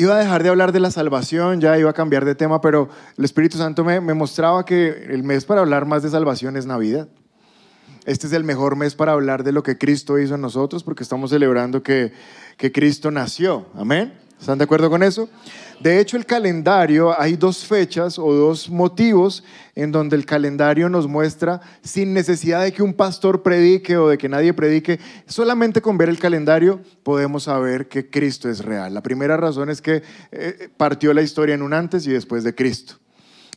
Iba a dejar de hablar de la salvación, ya iba a cambiar de tema, pero el Espíritu Santo me, mostraba que el mes para hablar más de salvación es Navidad. Este es el mejor mes para hablar de lo que Cristo hizo en nosotros porque estamos celebrando que Cristo nació. Amén. ¿Están de acuerdo con eso? De hecho, el calendario, hay dos fechas o dos motivos en donde el calendario nos muestra, sin necesidad de que un pastor predique o de que nadie predique, solamente con ver el calendario podemos saber que Cristo es real. La primera razón es que eh, partió la historia en un antes y después de Cristo.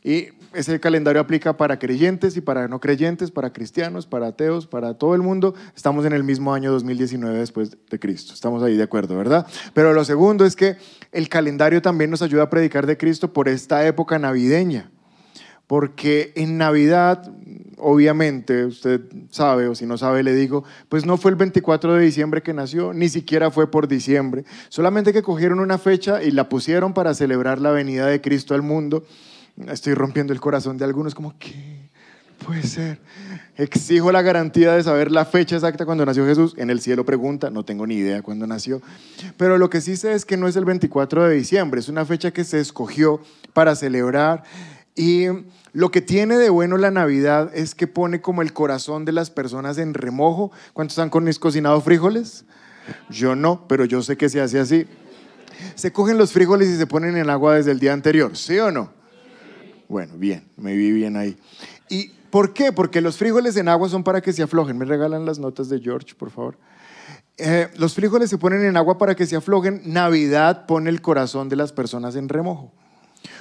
Y ese calendario aplica para creyentes y para no creyentes, para cristianos, para ateos, para todo el mundo. Estamos en el mismo año 2019 después de Cristo. Estamos ahí de acuerdo, ¿verdad? Pero lo segundo es que el calendario también nos ayuda a predicar de Cristo por esta época navideña. Porque en Navidad, obviamente, usted sabe, o si no sabe, le digo, pues no fue el 24 de diciembre que nació, ni siquiera fue por diciembre. Solamente que cogieron una fecha y la pusieron para celebrar la venida de Cristo al mundo Estoy rompiendo el corazón de algunos como, ¿qué puede ser? Exijo la garantía de saber la fecha exacta cuando nació Jesús. En el cielo pregunta, no tengo ni idea cuándo nació. Pero lo que sí sé es que no es el 24 de diciembre, es una fecha que se escogió para celebrar. Y lo que tiene de bueno la Navidad es que pone como el corazón de las personas en remojo. ¿Cuántos han cocinado frijoles? Yo no, pero yo sé que se hace así. Se cogen los frijoles y se ponen en agua desde el día anterior, ¿sí o no? Bueno, bien, me vi bien ahí. ¿Y por qué? Porque los frijoles en agua son para que se aflojen. Me regalan las notas de George, por favor. Eh, los frijoles se ponen en agua para que se aflojen. Navidad pone el corazón de las personas en remojo.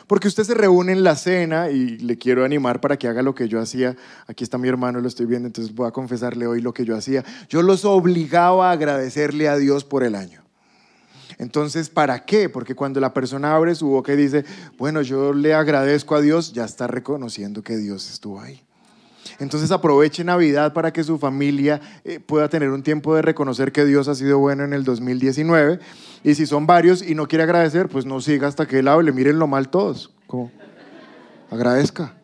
Porque usted se reúne en la cena y le quiero animar para que haga lo que yo hacía. Aquí está mi hermano, lo estoy viendo, entonces voy a confesarle hoy lo que yo hacía. Yo los obligaba a agradecerle a Dios por el año. Entonces, ¿para qué? Porque cuando la persona abre su boca y dice, bueno, yo le agradezco a Dios, ya está reconociendo que Dios estuvo ahí. Entonces aproveche Navidad para que su familia eh, pueda tener un tiempo de reconocer que Dios ha sido bueno en el 2019. Y si son varios y no quiere agradecer, pues no siga hasta que él hable. Mírenlo mal todos. Como, agradezca.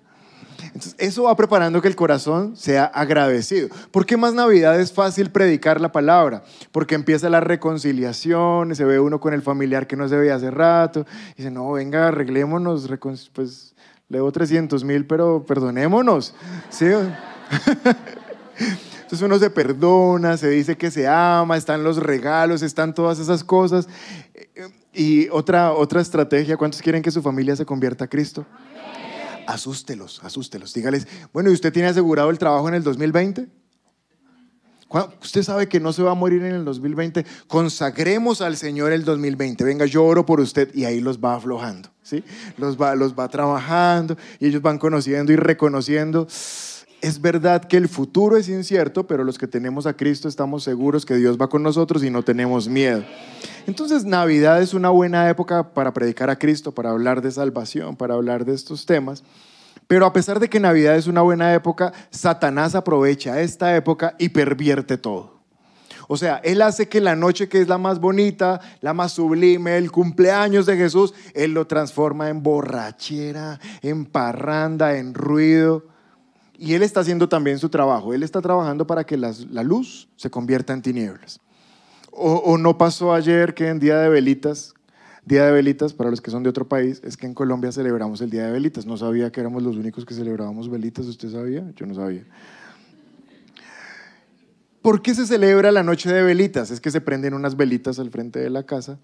Entonces, eso va preparando que el corazón sea agradecido. ¿Por qué más Navidad es fácil predicar la palabra? Porque empieza la reconciliación, se ve uno con el familiar que no se veía hace rato, y dice, no, venga, arreglémonos, pues leo 300 mil, pero perdonémonos. ¿Sí? Entonces uno se perdona, se dice que se ama, están los regalos, están todas esas cosas. Y otra, otra estrategia, ¿cuántos quieren que su familia se convierta a Cristo? Asústelos, asústelos. Dígales, bueno, ¿y usted tiene asegurado el trabajo en el 2020? Usted sabe que no se va a morir en el 2020. Consagremos al Señor el 2020. Venga, yo oro por usted y ahí los va aflojando. ¿sí? Los, va, los va trabajando y ellos van conociendo y reconociendo. Es verdad que el futuro es incierto, pero los que tenemos a Cristo estamos seguros que Dios va con nosotros y no tenemos miedo. Entonces Navidad es una buena época para predicar a Cristo, para hablar de salvación, para hablar de estos temas. Pero a pesar de que Navidad es una buena época, Satanás aprovecha esta época y pervierte todo. O sea, Él hace que la noche que es la más bonita, la más sublime, el cumpleaños de Jesús, Él lo transforma en borrachera, en parranda, en ruido. Y Él está haciendo también su trabajo. Él está trabajando para que la, luz se convierta en tinieblas. O, no pasó ayer que en Día de Velitas, Día de Velitas, para los que son de otro país, es que en Colombia celebramos el Día de Velitas. No sabía que éramos los únicos que celebrábamos velitas, ¿usted sabía? Yo no sabía. ¿Por qué se celebra la noche de velitas? Es que se prenden unas velitas al frente de la casa.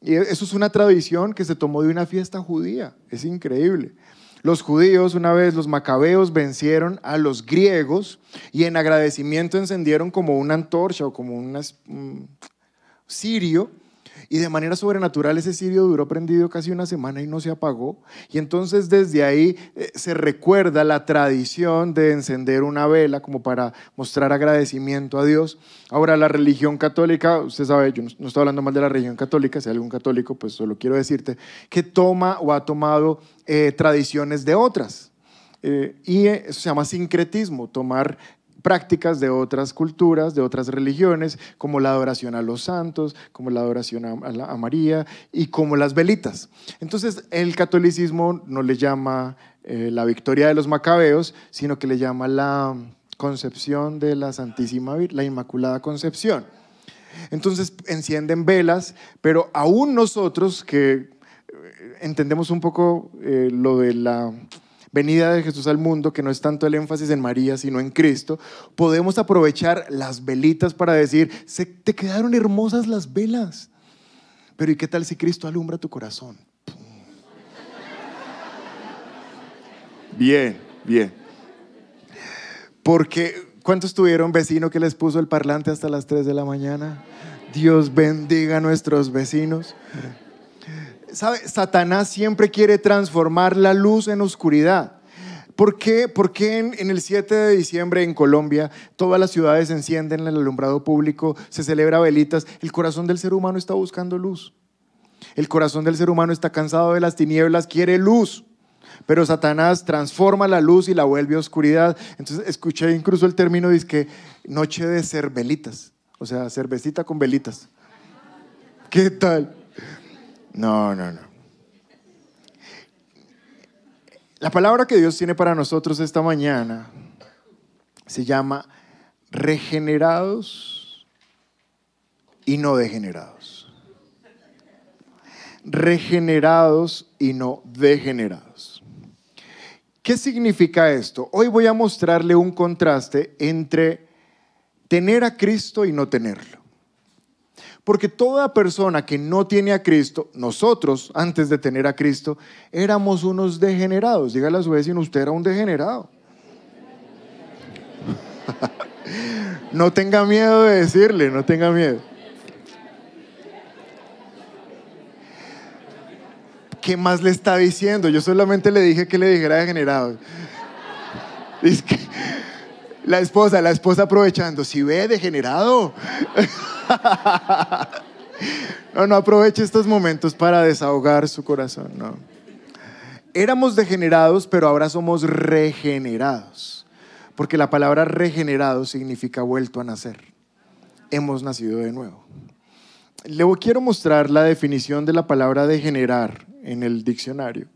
Y eso es una tradición que se tomó de una fiesta judía. Es increíble. Los judíos, una vez los macabeos vencieron a los griegos y en agradecimiento encendieron como una antorcha o como un cirio y de manera sobrenatural ese cirio duró prendido casi una semana y no se apagó. Y entonces desde ahí eh, se recuerda la tradición de encender una vela como para mostrar agradecimiento a Dios. Ahora la religión católica, usted sabe, yo no, estoy hablando mal de la religión católica, si hay algún católico, pues solo quiero decirte que toma o ha tomado eh, tradiciones de otras. Eh, y eso se llama sincretismo, tomar prácticas de otras culturas, de otras religiones, como la adoración a los santos, como la adoración a, María y como las velitas. Entonces, el catolicismo no le llama eh, la victoria de los macabeos, sino que le llama la concepción de la Santísima Virgen, la Inmaculada Concepción. Entonces encienden velas, pero aún nosotros que eh, entendemos un poco eh, lo de la venida de Jesús al mundo, que no es tanto el énfasis en María, sino en Cristo, podemos aprovechar las velitas para decir, se te quedaron hermosas las velas. Pero ¿y qué tal si Cristo alumbra tu corazón? Bien, bien. Porque, ¿cuántos tuvieron vecino que les puso el parlante hasta las 3 de la mañana? Dios bendiga a nuestros vecinos. Satanás siempre quiere transformar la luz en oscuridad. ¿Por qué, ¿Por qué en, el 7 de diciembre en Colombia todas las ciudades encienden el alumbrado público, se celebra velitas? El corazón del ser humano está buscando luz. El corazón del ser humano está cansado de las tinieblas, quiere luz. Pero Satanás transforma la luz y la vuelve oscuridad. Entonces escuché incluso el término, dice que noche de cervelitas, o sea, cervecita con velitas. ¿Qué tal? No, no, no. La palabra que Dios tiene para nosotros esta mañana se llama regenerados y no degenerados. Regenerados y no degenerados. ¿Qué significa esto? Hoy voy a mostrarle un contraste entre tener a Cristo y no tenerlo. Porque toda persona que no tiene a Cristo, nosotros, antes de tener a Cristo, éramos unos degenerados. Dígale a su vecino, usted era un degenerado. no tenga miedo de decirle, no tenga miedo. ¿Qué más le está diciendo? Yo solamente le dije que le dijera degenerado. Que la esposa, la esposa aprovechando, si ve degenerado. No, no aproveche estos momentos para desahogar su corazón, no. Éramos degenerados, pero ahora somos regenerados. Porque la palabra regenerado significa vuelto a nacer. Hemos nacido de nuevo. Le quiero mostrar la definición de la palabra degenerar en el diccionario.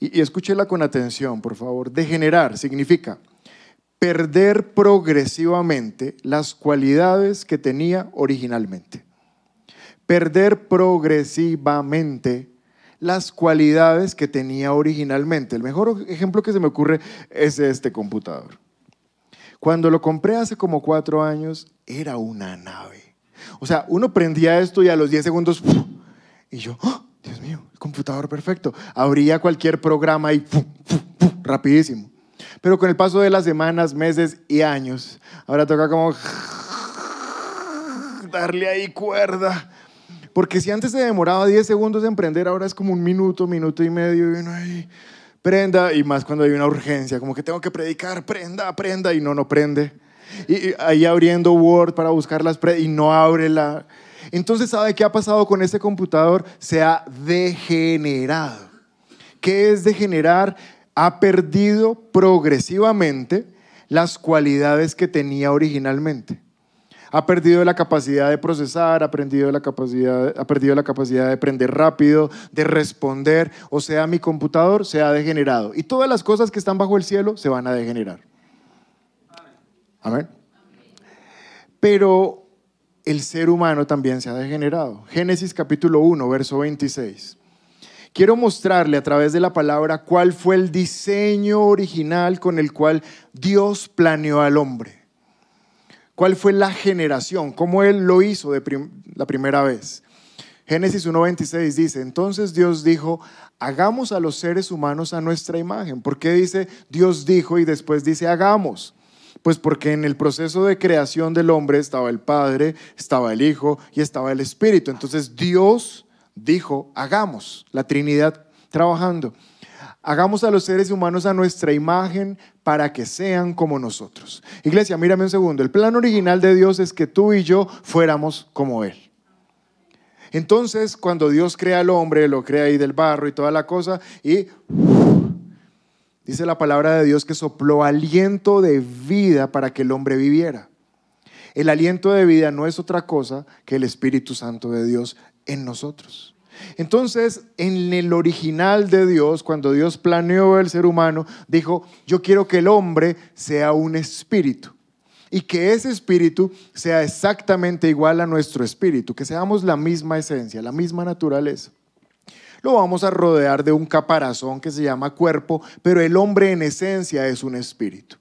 Y, y escúchela con atención, por favor. Degenerar significa perder progresivamente las cualidades que tenía originalmente. Perder progresivamente las cualidades que tenía originalmente. El mejor ejemplo que se me ocurre es este computador. Cuando lo compré hace como cuatro años, era una nave. O sea, uno prendía esto y a los 10 segundos, y yo, ¡Oh, Dios mío, el computador perfecto. Abría cualquier programa y rapidísimo. Pero con el paso de las semanas, meses y años, ahora toca como darle ahí cuerda. Porque si antes se demoraba 10 segundos en prender, ahora es como un minuto, minuto y medio, y uno ahí prenda, y más cuando hay una urgencia, como que tengo que predicar, prenda, prenda, y no, no prende. Y, ahí abriendo Word para buscar las y no abre la... Entonces, ¿sabe qué ha pasado con este computador? Se ha degenerado. ¿Qué es degenerar? Ha perdido progresivamente las cualidades que tenía originalmente. Ha perdido la capacidad de procesar, ha perdido la capacidad, ha perdido la capacidad de aprender rápido, de responder. O sea, mi computador se ha degenerado. Y todas las cosas que están bajo el cielo se van a degenerar. Amén. Pero el ser humano también se ha degenerado. Génesis capítulo 1, verso 26. Quiero mostrarle a través de la palabra cuál fue el diseño original con el cual Dios planeó al hombre. ¿Cuál fue la generación? ¿Cómo Él lo hizo de la primera vez? Génesis 1.26 dice, entonces Dios dijo, hagamos a los seres humanos a nuestra imagen. ¿Por qué dice Dios dijo y después dice hagamos? Pues porque en el proceso de creación del hombre estaba el Padre, estaba el Hijo y estaba el Espíritu. Entonces Dios dijo, hagamos, la Trinidad trabajando, hagamos a los seres humanos a nuestra imagen para que sean como nosotros. Iglesia, mírame un segundo, el plan original de Dios es que tú y yo fuéramos como Él. Entonces, cuando Dios crea al hombre, lo crea ahí del barro y toda la cosa, y dice la palabra de Dios que sopló aliento de vida para que el hombre viviera. El aliento de vida no es otra cosa que el Espíritu Santo de Dios en nosotros. Entonces, en el original de Dios, cuando Dios planeó el ser humano, dijo, yo quiero que el hombre sea un espíritu. y que ese espíritu sea exactamente igual a nuestro espíritu, que seamos la misma esencia, la misma naturaleza. Lo vamos a rodear de un caparazón que se llama cuerpo, pero el hombre en esencia es un espíritu.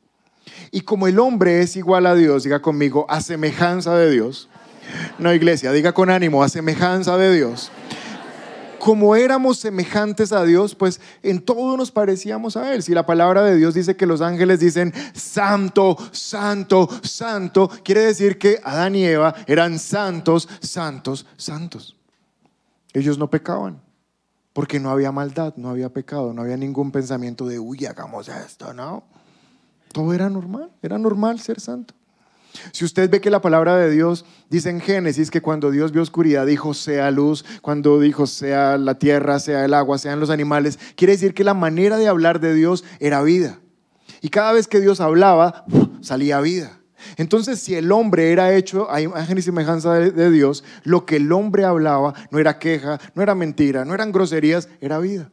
Y como el hombre es igual a Dios, diga conmigo, a semejanza de Dios. No, iglesia, diga con ánimo, a semejanza de Dios como éramos semejantes a Dios, pues en todo nos parecíamos a Él. Si la palabra de Dios dice que los ángeles dicen santo, santo, santo, quiere decir que Adán y Eva eran santos, santos, santos. Ellos no pecaban, porque no había maldad, no había pecado, no había ningún pensamiento de, uy, hagamos esto, no. Todo era normal, era normal ser santo. Si usted ve que la palabra de Dios dice en Génesis que cuando Dios vio oscuridad dijo sea luz, cuando dijo sea la tierra, sea el agua, sean los animales, quiere decir que la manera de hablar de Dios era vida. Y cada vez que Dios hablaba, salía vida. Entonces, si el hombre era hecho a imagen y semejanza de, de, Dios, lo que el hombre hablaba no era queja, no era mentira, no eran groserías, era vida.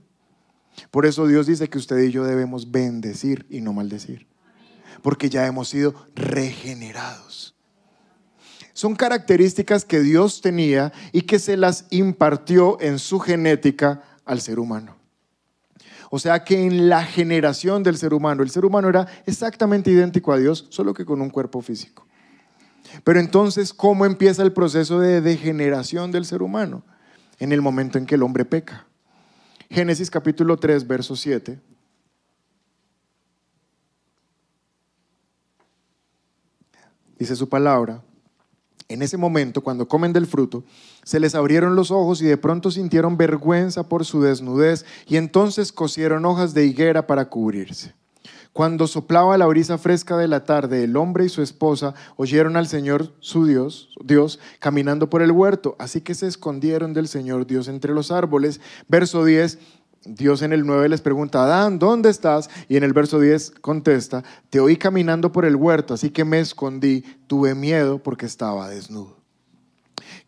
Por eso Dios dice que usted y yo debemos bendecir y no maldecir porque ya hemos sido regenerados. Son características que Dios tenía y que se las impartió en su genética al ser humano. O sea que en la generación del ser humano, el ser humano era exactamente idéntico a Dios, solo que con un cuerpo físico. Pero entonces, ¿cómo empieza el proceso de degeneración del ser humano? En el momento en que el hombre peca. Génesis capítulo 3, verso 7. Dice su palabra, en ese momento, cuando comen del fruto, se les abrieron los ojos y de pronto sintieron vergüenza por su desnudez y entonces cosieron hojas de higuera para cubrirse. Cuando soplaba la brisa fresca de la tarde, el hombre y su esposa oyeron al Señor su Dios, Dios, caminando por el huerto, así que se escondieron del Señor Dios entre los árboles. Verso 10, Dios en el 9 les pregunta, Adán, ¿dónde estás? Y en el verso 10 contesta, te oí caminando por el huerto, así que me escondí, tuve miedo porque estaba desnudo.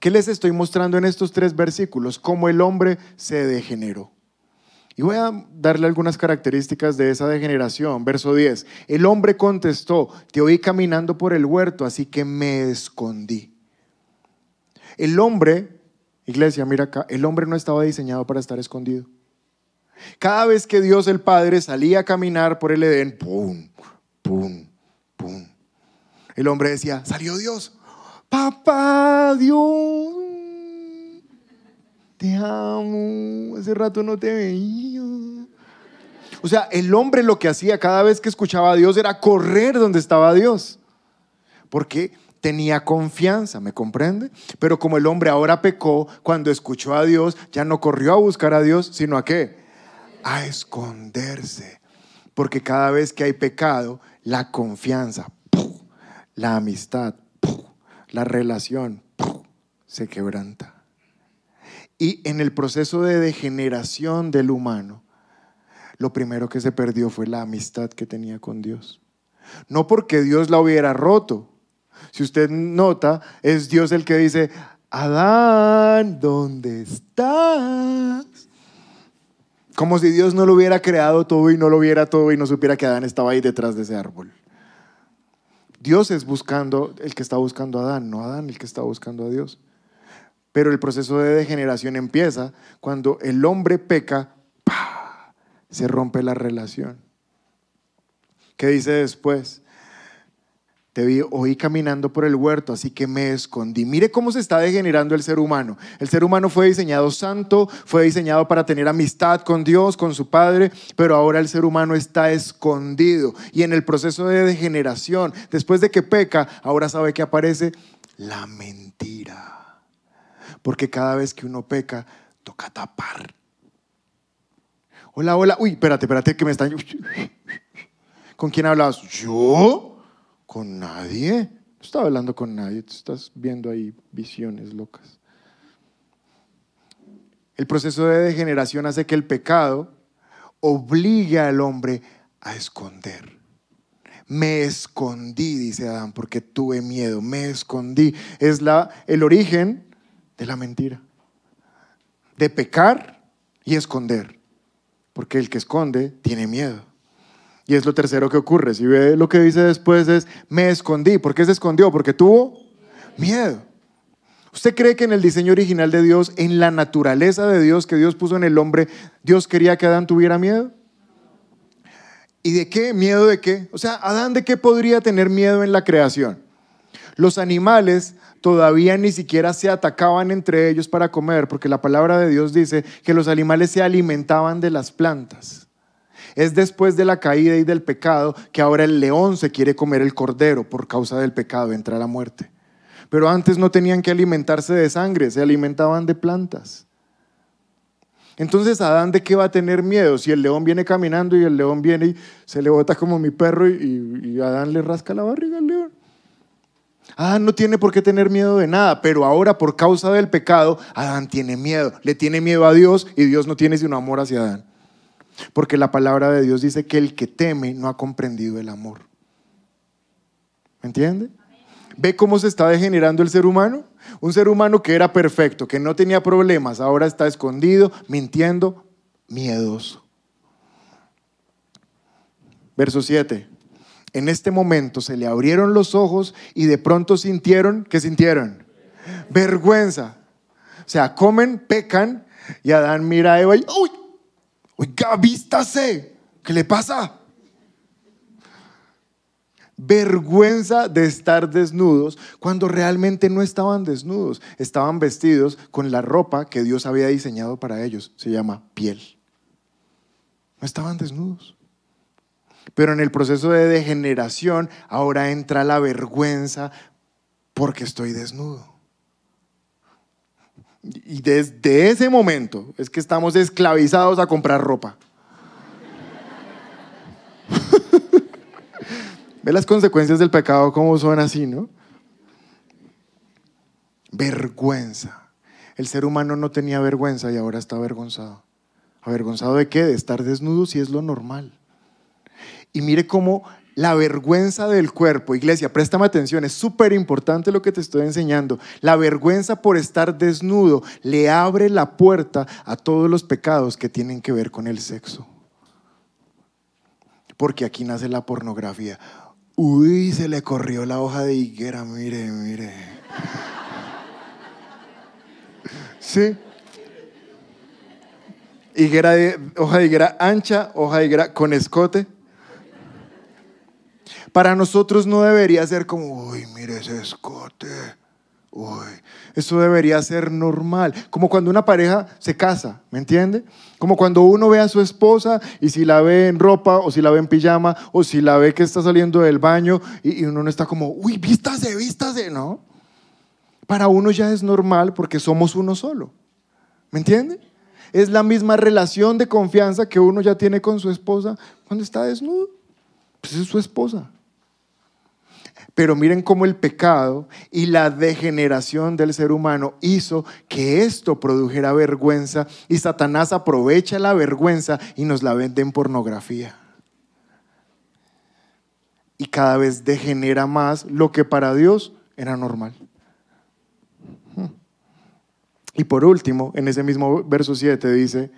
¿Qué les estoy mostrando en estos tres versículos? Cómo el hombre se degeneró. Y voy a darle algunas características de esa degeneración. Verso 10, el hombre contestó, te oí caminando por el huerto, así que me escondí. El hombre, iglesia, mira acá, el hombre no estaba diseñado para estar escondido. Cada vez que Dios el Padre salía a caminar por el Edén, ¡pum! ¡pum! ¡pum! El hombre decía, salió Dios. Papá, Dios, te amo. Hace rato no te veía. O sea, el hombre lo que hacía cada vez que escuchaba a Dios era correr donde estaba Dios. Porque tenía confianza, ¿me comprende? Pero como el hombre ahora pecó, cuando escuchó a Dios, ya no corrió a buscar a Dios, sino a qué? A esconderse. Porque cada vez que hay pecado, la confianza, la amistad, la relación se quebranta. Y en el proceso de degeneración del humano, lo primero que se perdió fue la amistad que tenía con Dios. No porque Dios la hubiera roto. Si usted nota, es Dios el que dice, Adán, ¿dónde estás? Como si Dios no lo hubiera creado todo y no lo viera todo y no supiera que Adán estaba ahí detrás de ese árbol. Dios es buscando el que está buscando a Adán, no Adán el que está buscando a Dios. Pero el proceso de degeneración empieza cuando el hombre peca, se rompe la relación. ¿Qué dice después? Te vi, oí caminando por el huerto, así que me escondí. Mire cómo se está degenerando el ser humano. El ser humano fue diseñado santo, fue diseñado para tener amistad con Dios, con su Padre, pero ahora el ser humano está escondido. Y en el proceso de degeneración, después de que peca, ahora sabe que aparece la mentira. Porque cada vez que uno peca, toca tapar. Hola, hola. Uy, espérate, espérate, que me están... ¿Con quién hablas? ¿Yo? Con nadie. No estaba hablando con nadie, tú estás viendo ahí visiones locas. El proceso de degeneración hace que el pecado obligue al hombre a esconder. Me escondí, dice Adán, porque tuve miedo. Me escondí. Es la, el origen de la mentira. De pecar y esconder. Porque el que esconde tiene miedo. Y es lo tercero que ocurre. Si ve lo que dice después es, me escondí. ¿Por qué se escondió? Porque tuvo miedo. ¿Usted cree que en el diseño original de Dios, en la naturaleza de Dios que Dios puso en el hombre, Dios quería que Adán tuviera miedo? ¿Y de qué? ¿Miedo de qué? O sea, Adán de qué podría tener miedo en la creación? Los animales todavía ni siquiera se atacaban entre ellos para comer, porque la palabra de Dios dice que los animales se alimentaban de las plantas. Es después de la caída y del pecado que ahora el león se quiere comer el cordero por causa del pecado, entra la muerte. Pero antes no tenían que alimentarse de sangre, se alimentaban de plantas. Entonces, ¿Adán de qué va a tener miedo? Si el león viene caminando y el león viene y se le bota como mi perro y, Adán le rasca la barriga al león. Adán no tiene por qué tener miedo de nada, pero ahora por causa del pecado, Adán tiene miedo. Le tiene miedo a Dios y Dios no tiene sino amor hacia Adán. Porque la palabra de Dios dice que el que teme no ha comprendido el amor. ¿Me entiende? ¿Ve cómo se está degenerando el ser humano? Un ser humano que era perfecto, que no tenía problemas, ahora está escondido, mintiendo, miedoso. Verso 7. En este momento se le abrieron los ojos y de pronto sintieron, ¿qué sintieron? Vergüenza. O sea, comen, pecan y Adán mira a Eva y, ¡uy! Oiga, vístase. ¿Qué le pasa? vergüenza de estar desnudos cuando realmente no estaban desnudos, estaban vestidos con la ropa que Dios había diseñado para ellos, se llama piel. No estaban desnudos. Pero en el proceso de degeneración ahora entra la vergüenza porque estoy desnudo. Y desde ese momento es que estamos esclavizados a comprar ropa. Ve las consecuencias del pecado como son así, ¿no? Vergüenza. El ser humano no tenía vergüenza y ahora está avergonzado. ¿Avergonzado de qué? De estar desnudo si es lo normal. Y mire cómo la vergüenza del cuerpo, iglesia, préstame atención, es súper importante lo que te estoy enseñando. La vergüenza por estar desnudo le abre la puerta a todos los pecados que tienen que ver con el sexo. Porque aquí nace la pornografía. Uy, se le corrió la hoja de higuera, mire, mire. Sí. Higuera hoja de higuera ancha, hoja de higuera con escote. Para nosotros no debería ser como, uy, mire ese escote. Uy, eso debería ser normal. Como cuando una pareja se casa, ¿me entiende? Como cuando uno ve a su esposa y si la ve en ropa o si la ve en pijama o si la ve que está saliendo del baño y, uno no está como, uy, vístase, vístase, ¿no? Para uno ya es normal porque somos uno solo. ¿Me entiende? Es la misma relación de confianza que uno ya tiene con su esposa cuando está desnudo. Pues es su esposa. Pero miren cómo el pecado y la degeneración del ser humano hizo que esto produjera vergüenza y Satanás aprovecha la vergüenza y nos la vende en pornografía. Y cada vez degenera más lo que para Dios era normal. Y por último, en ese mismo verso 7 dice,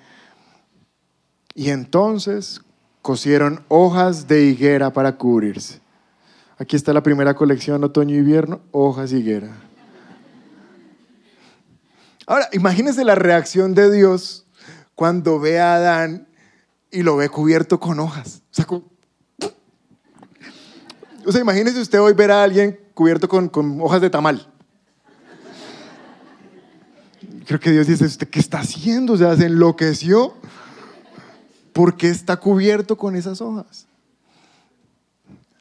y entonces cosieron hojas de higuera para cubrirse. Aquí está la primera colección, otoño-invierno, hojas higuera. Ahora, imagínense la reacción de Dios cuando ve a Adán y lo ve cubierto con hojas. O sea, o sea imagínese usted hoy ver a alguien cubierto con, con hojas de tamal. Creo que Dios dice, ¿usted qué está haciendo? O sea, se enloqueció. ¿Por qué está cubierto con esas hojas?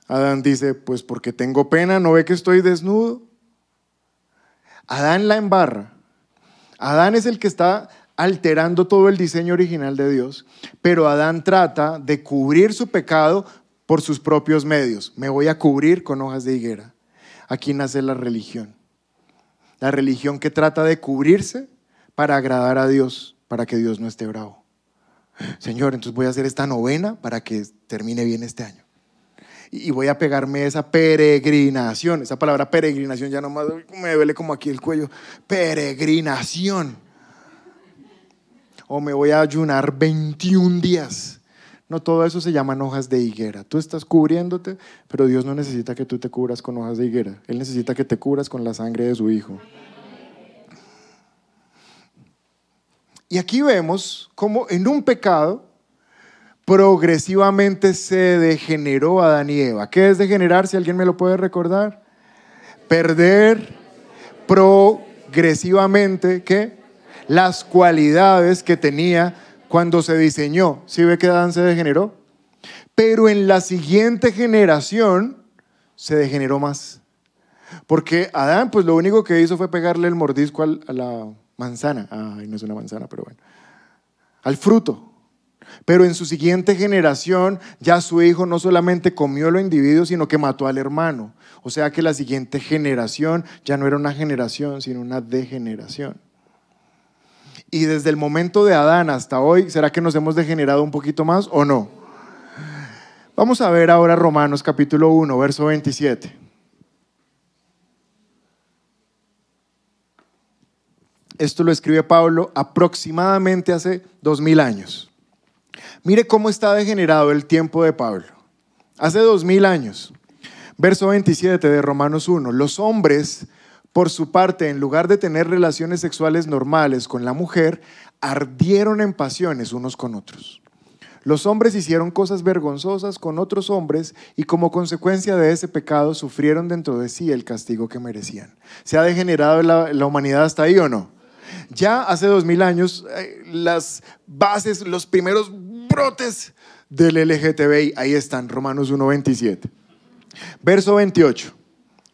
Adán dice, pues porque tengo pena, ¿no ve que estoy desnudo? Adán la embarra. Adán es el que está alterando todo el diseño original de Dios, pero Adán trata de cubrir su pecado por sus propios medios. Me voy a cubrir con hojas de higuera. Aquí nace la religión. La religión que trata de cubrirse para agradar a Dios, para que Dios no esté bravo. Señor, entonces voy a hacer esta novena para que termine bien este año y voy a pegarme esa peregrinación. Esa palabra peregrinación ya nomás me duele como aquí el cuello. Peregrinación. O me voy a ayunar 21 días. No, todo eso se llaman hojas de higuera. Tú estás cubriéndote, pero Dios no necesita que tú te cubras con hojas de higuera. Él necesita que te cubras con la sangre de su Hijo. Y aquí vemos cómo en un pecado progresivamente se degeneró Adán y Eva. ¿Qué es degenerar? Si alguien me lo puede recordar. Perder progresivamente, ¿qué? Las cualidades que tenía cuando se diseñó. ¿Sí ve que Adán se degeneró? Pero en la siguiente generación se degeneró más. Porque Adán, pues lo único que hizo fue pegarle el mordisco a la manzana. Ay, no es una manzana, pero bueno. Al fruto. Pero en su siguiente generación ya su hijo no solamente comió lo individuo, sino que mató al hermano. O sea que la siguiente generación ya no era una generación, sino una degeneración. Y desde el momento de Adán hasta hoy, ¿será que nos hemos degenerado un poquito más o no? Vamos a ver ahora Romanos capítulo 1, verso 27. Esto lo escribe Pablo aproximadamente hace dos mil años. Mire cómo está degenerado el tiempo de Pablo. Hace dos mil años. Verso 27 de Romanos 1. Los hombres por su parte, en lugar de tener relaciones sexuales normales con la mujer, ardieron en pasiones unos con otros. Los hombres hicieron cosas vergonzosas con otros hombres y como consecuencia de ese pecado sufrieron dentro de sí el castigo que merecían. ¿Se ha degenerado la, la humanidad hasta ahí o no? Ya hace dos mil años, eh, las bases, los primeros brotes del LGTBI, ahí están, Romanos 1.27. Verso 28,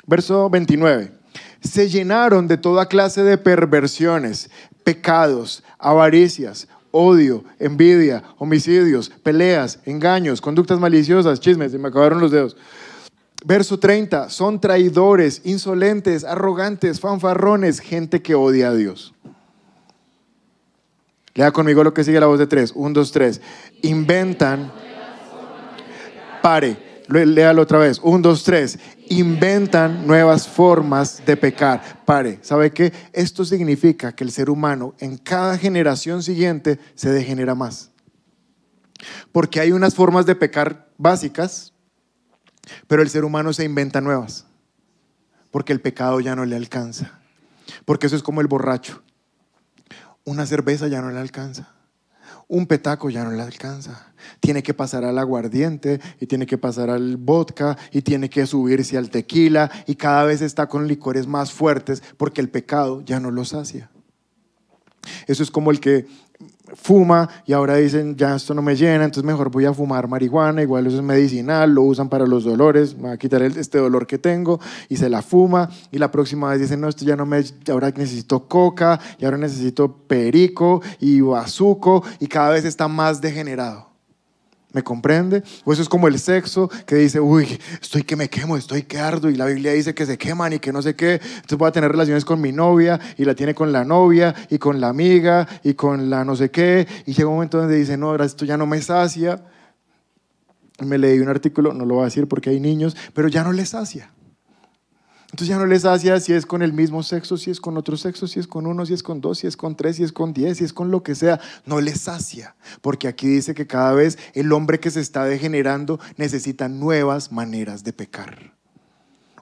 verso 29 se llenaron de toda clase de perversiones, pecados, avaricias, odio, envidia, homicidios, peleas, engaños, conductas maliciosas, chismes, y me acabaron los dedos. Verso 30, son traidores, insolentes, arrogantes, fanfarrones, gente que odia a Dios. Lea conmigo lo que sigue la voz de tres. Un, dos, tres. Inventan. Pare léalo otra vez. Un, dos, tres. Inventan nuevas formas de pecar. Pare, ¿sabe qué? Esto significa que el ser humano en cada generación siguiente se degenera más. Porque hay unas formas de pecar básicas, pero el ser humano se inventa nuevas. Porque el pecado ya no le alcanza. Porque eso es como el borracho. Una cerveza ya no le alcanza un petaco ya no le alcanza. Tiene que pasar al aguardiente y tiene que pasar al vodka y tiene que subirse al tequila y cada vez está con licores más fuertes porque el pecado ya no lo sacia. Eso es como el que fuma y ahora dicen, ya esto no me llena, entonces mejor voy a fumar marihuana, igual eso es medicinal, lo usan para los dolores, me va a quitar este dolor que tengo y se la fuma y la próxima vez dicen, no, esto ya no me, ahora necesito coca y ahora necesito perico y bazuco y cada vez está más degenerado. ¿Me comprende? O eso es como el sexo que dice, uy, estoy que me quemo, estoy que ardo, y la Biblia dice que se queman y que no sé qué. Entonces voy a tener relaciones con mi novia, y la tiene con la novia, y con la amiga, y con la no sé qué. Y llega un momento donde dice, no, ahora esto ya no me sacia. Me leí un artículo, no lo voy a decir porque hay niños, pero ya no le sacia. Entonces ya no les sacia si es con el mismo sexo, si es con otro sexo, si es con uno, si es con dos, si es con tres, si es con diez, si es con lo que sea. No les sacia, porque aquí dice que cada vez el hombre que se está degenerando necesita nuevas maneras de pecar.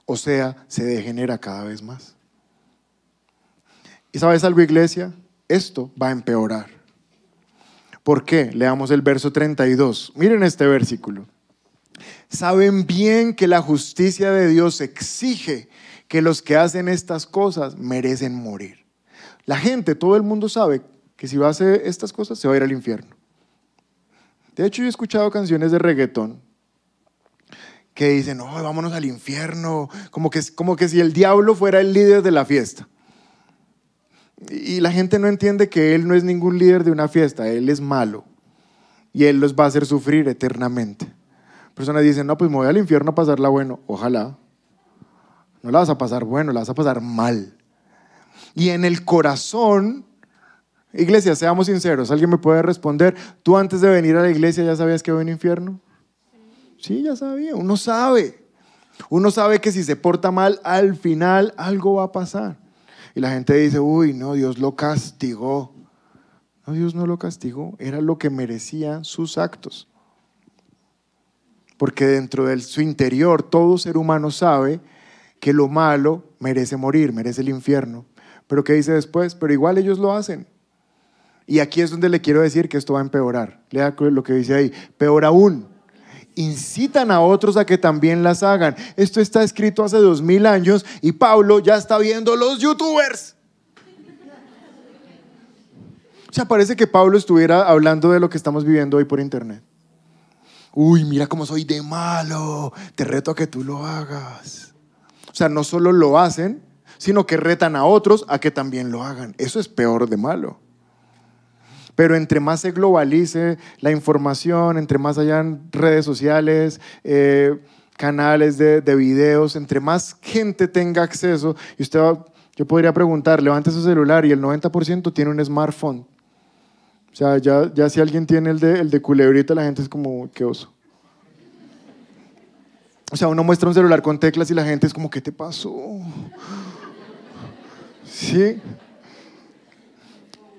O sea, se degenera cada vez más. ¿Y sabes algo, iglesia? Esto va a empeorar. ¿Por qué? Leamos el verso 32. Miren este versículo. Saben bien que la justicia de Dios exige que los que hacen estas cosas merecen morir. La gente, todo el mundo sabe que si va a hacer estas cosas se va a ir al infierno. De hecho, yo he escuchado canciones de reggaetón que dicen, no, vámonos al infierno, como que, como que si el diablo fuera el líder de la fiesta. Y la gente no entiende que él no es ningún líder de una fiesta, él es malo y él los va a hacer sufrir eternamente. Personas dicen, no, pues me voy al infierno a pasarla bueno, ojalá. No la vas a pasar bueno, la vas a pasar mal. Y en el corazón, iglesia, seamos sinceros, ¿alguien me puede responder? ¿Tú antes de venir a la iglesia ya sabías que iba a un infierno? Sí, ya sabía, uno sabe. Uno sabe que si se porta mal, al final algo va a pasar. Y la gente dice, uy, no, Dios lo castigó. No, Dios no lo castigó, era lo que merecían sus actos. Porque dentro de su interior todo ser humano sabe que lo malo merece morir, merece el infierno. Pero ¿qué dice después? Pero igual ellos lo hacen. Y aquí es donde le quiero decir que esto va a empeorar. Lea lo que dice ahí. Peor aún, incitan a otros a que también las hagan. Esto está escrito hace dos mil años y Pablo ya está viendo los youtubers. O sea, parece que Pablo estuviera hablando de lo que estamos viviendo hoy por internet. Uy, mira cómo soy de malo, te reto a que tú lo hagas. O sea, no solo lo hacen, sino que retan a otros a que también lo hagan. Eso es peor de malo. Pero entre más se globalice la información, entre más hayan redes sociales, eh, canales de, videos, entre más gente tenga acceso, y usted yo podría preguntar, levante su celular y el 90% tiene un smartphone. O sea, ya, ya si alguien tiene el de, el de culebrita, la gente es como, qué oso. O sea, uno muestra un celular con teclas y la gente es como, ¿qué te pasó? ¿Sí?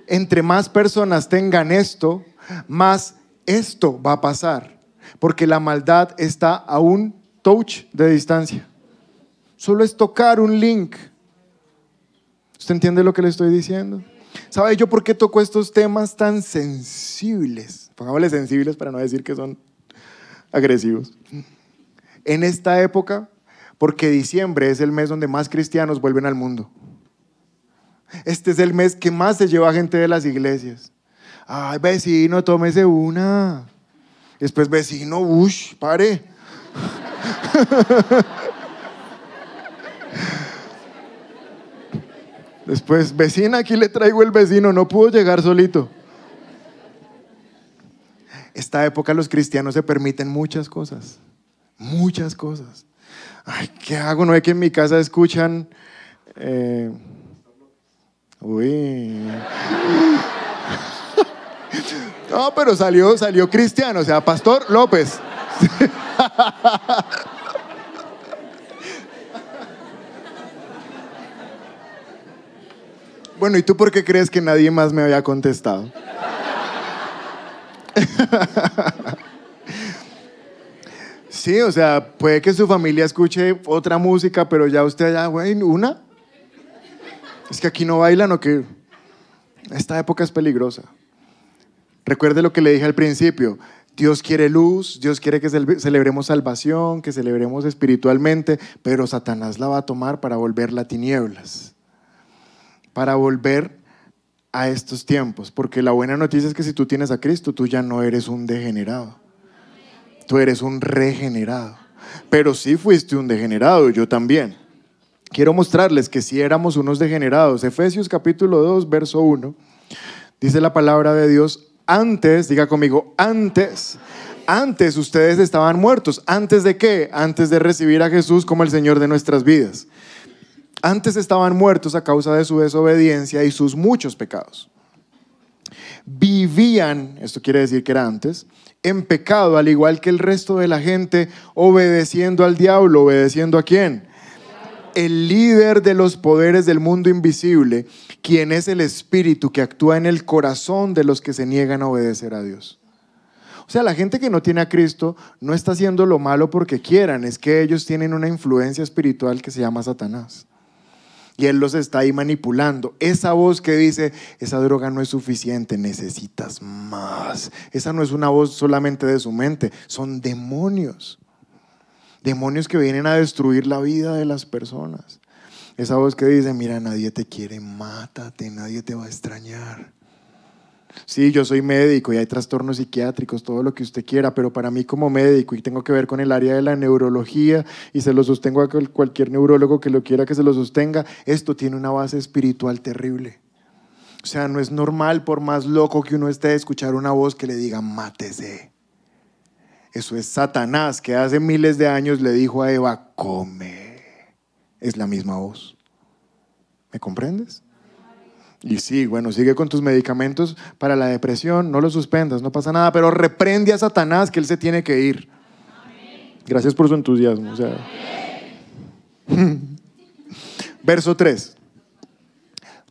Entre más personas tengan esto, más esto va a pasar. Porque la maldad está a un touch de distancia. Solo es tocar un link. ¿Usted entiende lo que le estoy diciendo? ¿Sabe yo por qué toco estos temas tan sensibles? Pongámosle sensibles para no decir que son agresivos en esta época porque diciembre es el mes donde más cristianos vuelven al mundo. Este es el mes que más se lleva gente de las iglesias. Ay, vecino, tómese una. Después, vecino, ush, pare. Después, vecina, aquí le traigo el vecino, no pudo llegar solito. Esta época los cristianos se permiten muchas cosas. Muchas cosas. Ay, ¿qué hago? No es que en mi casa escuchan... Eh, uy. No, pero salió, salió cristiano, o sea, Pastor López. Bueno, ¿y tú por qué crees que nadie más me había contestado? Sí, o sea, puede que su familia escuche otra música, pero ya usted ya, güey, ¿una? Es que aquí no bailan o que... Esta época es peligrosa. Recuerde lo que le dije al principio. Dios quiere luz, Dios quiere que celebremos salvación, que celebremos espiritualmente, pero Satanás la va a tomar para volverla tinieblas, para volver a estos tiempos, porque la buena noticia es que si tú tienes a Cristo, tú ya no eres un degenerado. Tú eres un regenerado. Pero sí fuiste un degenerado, yo también. Quiero mostrarles que si éramos unos degenerados. Efesios capítulo 2, verso 1. Dice la palabra de Dios, antes, diga conmigo, antes, antes ustedes estaban muertos. ¿Antes de qué? Antes de recibir a Jesús como el Señor de nuestras vidas. Antes estaban muertos a causa de su desobediencia y sus muchos pecados. Vivían, esto quiere decir que era antes, en pecado, al igual que el resto de la gente, obedeciendo al diablo, obedeciendo a quién? El líder de los poderes del mundo invisible, quien es el espíritu que actúa en el corazón de los que se niegan a obedecer a Dios. O sea, la gente que no tiene a Cristo no está haciendo lo malo porque quieran, es que ellos tienen una influencia espiritual que se llama Satanás y Él los está ahí manipulando. Esa voz que dice, esa droga no es suficiente, necesitas más. Esa no es una voz solamente de su mente, son demonios. Demonios que vienen a destruir la vida de las personas. Esa voz que dice, mira, nadie te quiere, mátate, nadie te va a extrañar. Sí, yo soy médico y hay trastornos psiquiátricos, todo lo que usted quiera, pero para mí como médico y tengo que ver con el área de la neurología y se lo sostengo a cualquier neurólogo que lo quiera que se lo sostenga, esto tiene una base espiritual terrible. O sea, no es normal por más loco que uno esté escuchar una voz que le diga mátese. Eso es Satanás que hace miles de años le dijo a Eva, come. Es la misma voz. ¿Me comprendes? Y sí, bueno, sigue con tus medicamentos para la depresión, no lo suspendas, no pasa nada, pero reprende a Satanás que él se tiene que ir. Gracias por su entusiasmo. Verso 3.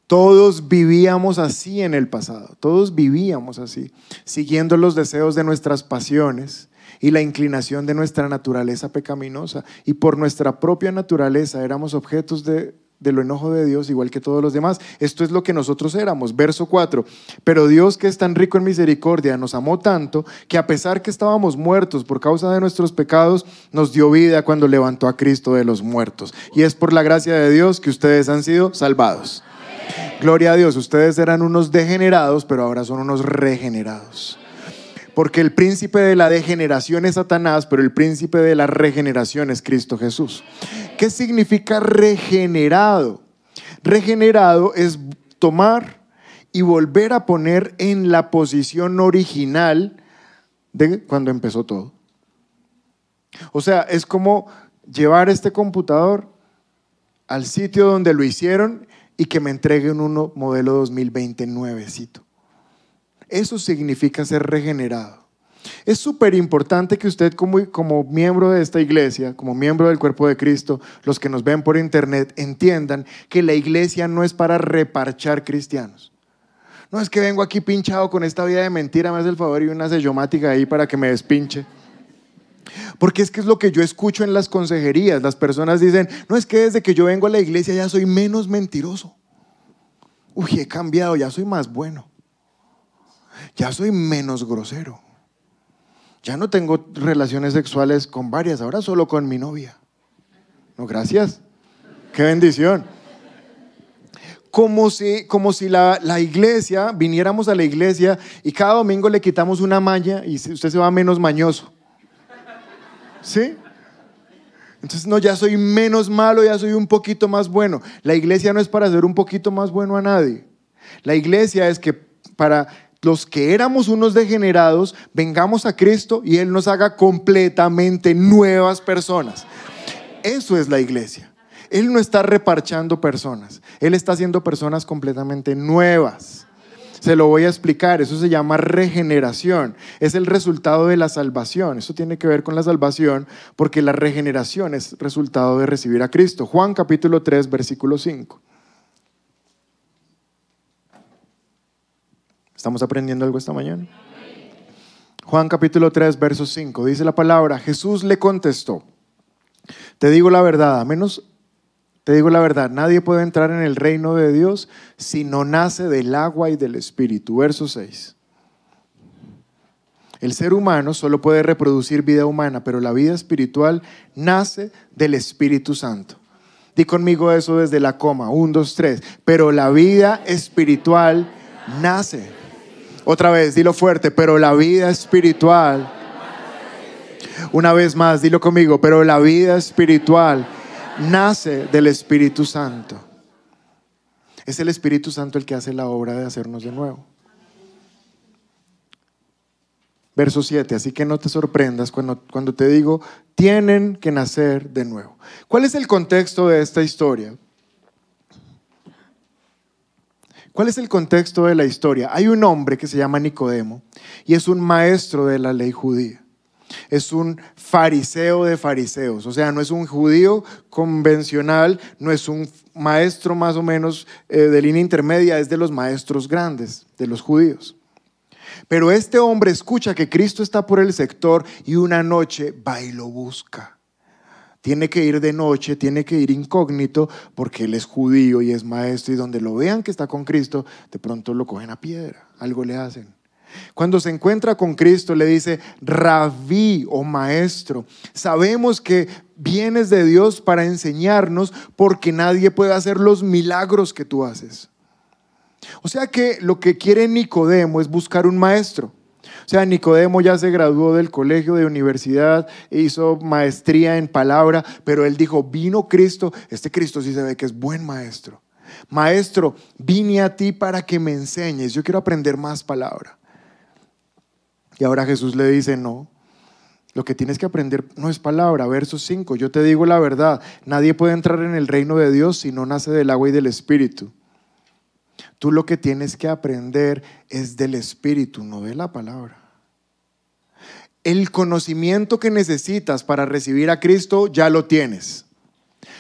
Todos vivíamos así en el pasado, todos vivíamos así, siguiendo los deseos de nuestras pasiones y la inclinación de nuestra naturaleza pecaminosa. Y por nuestra propia naturaleza éramos objetos de, lo enojo de Dios, igual que todos los demás. Esto es lo que nosotros éramos. Verso 4. Pero Dios que es tan rico en misericordia nos amó tanto que a pesar que estábamos muertos por causa de nuestros pecados, nos dio vida cuando levantó a Cristo de los muertos. Y es por la gracia de Dios que ustedes han sido salvados. Gloria a Dios, ustedes eran unos degenerados, pero ahora son unos regenerados. Porque el príncipe de la degeneración es Satanás, pero el príncipe de la regeneración es Cristo Jesús. ¿Qué significa regenerado? Regenerado es tomar y volver a poner en la posición original de cuando empezó todo. O sea, es como llevar este computador al sitio donde lo hicieron y que me entreguen uno modelo 2020 nuevecito. Eso significa ser regenerado. Es súper importante que usted como, miembro de esta iglesia, como miembro del cuerpo de Cristo, los que nos ven por internet, entiendan que la iglesia no es para reparchar cristianos. No es que vengo aquí pinchado con esta vida de mentira, me hace el favor y una sellomática ahí para que me despinche. Porque es que es lo que yo escucho en las consejerías. Las personas dicen, no es que desde que yo vengo a la iglesia ya soy menos mentiroso. Uy, he cambiado, ya soy más bueno ya soy menos grosero. Ya no tengo relaciones sexuales con varias, ahora solo con mi novia. No, gracias. Qué bendición. Como si, como si la, la, iglesia, viniéramos a la iglesia y cada domingo le quitamos una maña y usted se va menos mañoso. ¿Sí? Entonces, no, ya soy menos malo, ya soy un poquito más bueno. La iglesia no es para ser un poquito más bueno a nadie. La iglesia es que para los que éramos unos degenerados, vengamos a Cristo y Él nos haga completamente nuevas personas. Eso es la iglesia. Él no está reparchando personas, Él está haciendo personas completamente nuevas. Se lo voy a explicar, eso se llama regeneración, es el resultado de la salvación, eso tiene que ver con la salvación porque la regeneración es resultado de recibir a Cristo. Juan capítulo 3, versículo 5. ¿Estamos aprendiendo algo esta mañana? Juan capítulo 3, verso 5, dice la palabra, Jesús le contestó, te digo la verdad, a menos, te digo la verdad, nadie puede entrar en el reino de Dios si no nace del agua y del espíritu. Verso 6. El ser humano solo puede reproducir vida humana, pero la vida espiritual nace del Espíritu Santo. Di conmigo eso desde la coma, 1, 2, 3. Pero la vida espiritual nace otra vez, dilo fuerte, pero la vida espiritual. Una vez más, dilo conmigo, pero la vida espiritual nace del Espíritu Santo. Es el Espíritu Santo el que hace la obra de hacernos de nuevo. Verso 7, así que no te sorprendas cuando, cuando te digo, tienen que nacer de nuevo. ¿Cuál es el contexto de esta historia? ¿Cuál es el contexto de la historia? Hay un hombre que se llama Nicodemo y es un maestro de la ley judía. Es un fariseo de fariseos, o sea, no es un judío convencional, no es un maestro más o menos eh, de línea intermedia, es de los maestros grandes, de los judíos. Pero este hombre escucha que Cristo está por el sector y una noche va y lo busca tiene que ir de noche, tiene que ir incógnito, porque él es judío y es maestro, y donde lo vean que está con Cristo, de pronto lo cogen a piedra, algo le hacen. Cuando se encuentra con Cristo, le dice, rabí o maestro, sabemos que vienes de Dios para enseñarnos porque nadie puede hacer los milagros que tú haces. O sea que lo que quiere Nicodemo es buscar un maestro. Sea, Nicodemo ya se graduó del colegio de universidad, hizo maestría en palabra, pero él dijo, vino Cristo, este Cristo sí se ve que es buen maestro. Maestro, vine a ti para que me enseñes, yo quiero aprender más palabra. Y ahora Jesús le dice, no, lo que tienes que aprender no es palabra. Verso 5, yo te digo la verdad, nadie puede entrar en el reino de Dios si no nace del agua y del Espíritu. Tú lo que tienes que aprender es del Espíritu, no de la palabra. El conocimiento que necesitas para recibir a Cristo ya lo tienes.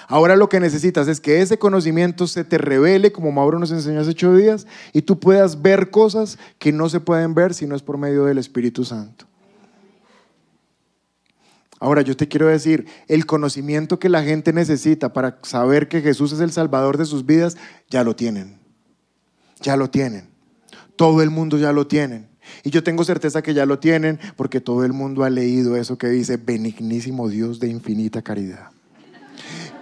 Ahora lo que necesitas es que ese conocimiento se te revele, como Mauro nos enseñó hace ocho días, y tú puedas ver cosas que no se pueden ver si no es por medio del Espíritu Santo. Ahora yo te quiero decir, el conocimiento que la gente necesita para saber que Jesús es el Salvador de sus vidas, ya lo tienen. Ya lo tienen. Todo el mundo ya lo tienen. Y yo tengo certeza que ya lo tienen porque todo el mundo ha leído eso que dice, benignísimo Dios de infinita caridad.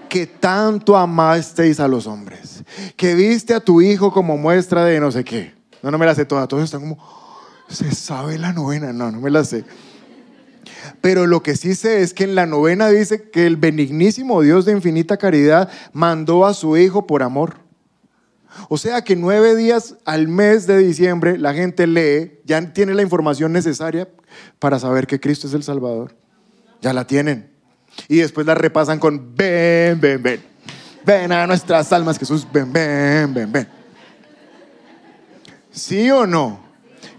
Que tanto amasteis a los hombres, que viste a tu hijo como muestra de no sé qué. No, no me la sé toda, todos están como, se sabe la novena, no, no me la sé. Pero lo que sí sé es que en la novena dice que el benignísimo Dios de infinita caridad mandó a su Hijo por amor. O sea que nueve días al mes de diciembre la gente lee, ya tiene la información necesaria para saber que Cristo es el Salvador. Ya la tienen. Y después la repasan con ven, ven, ven. Ven a nuestras almas, Jesús, ven, ven, ven, ven. ¿Sí o no?